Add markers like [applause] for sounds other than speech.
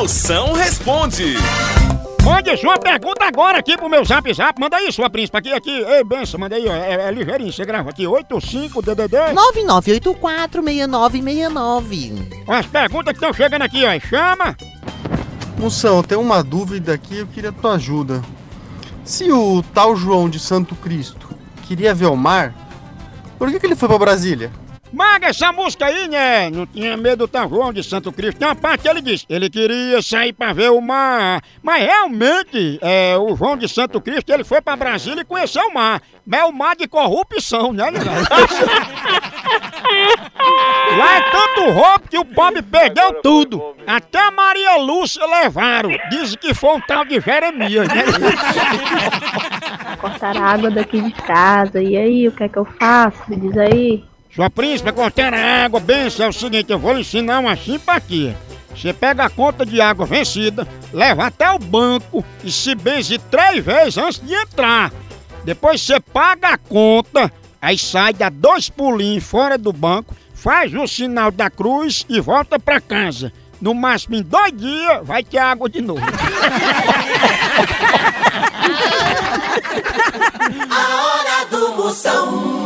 Moção responde. Mande sua pergunta agora aqui pro meu zap zap. Manda aí, sua príncipe. Aqui, aqui. Ei, benção, manda aí, ó. É, é ligeirinho. Você grava aqui. 85DDD. 99846969. As perguntas que estão chegando aqui, ó. Chama. Moção, tem uma dúvida aqui, eu queria tua ajuda. Se o tal João de Santo Cristo queria ver o mar, por que, que ele foi pra Brasília? Maga, essa música aí, né? Não tinha medo do São João de Santo Cristo. Tem uma parte que ele disse, ele queria sair pra ver o mar. Mas realmente, é, o João de Santo Cristo, ele foi pra Brasília e conheceu o mar. Mas é o mar de corrupção, né, né? [laughs] Lá é tanto roubo que o pobre perdeu tudo. Até a Maria Lúcia levaram. Dizem que foi um tal de Jeremias, né? cortaram a água daqui de casa. E aí, o que é que eu faço? Diz aí. Sua príncipe, contendo a água, benção, é o seguinte, eu vou lhe ensinar uma simpatia. Você pega a conta de água vencida, leva até o banco e se benze três vezes antes de entrar. Depois você paga a conta, aí sai, dá dois pulinhos fora do banco, faz o sinal da cruz e volta pra casa. No máximo em dois dias vai ter água de novo. [laughs] a hora do moção.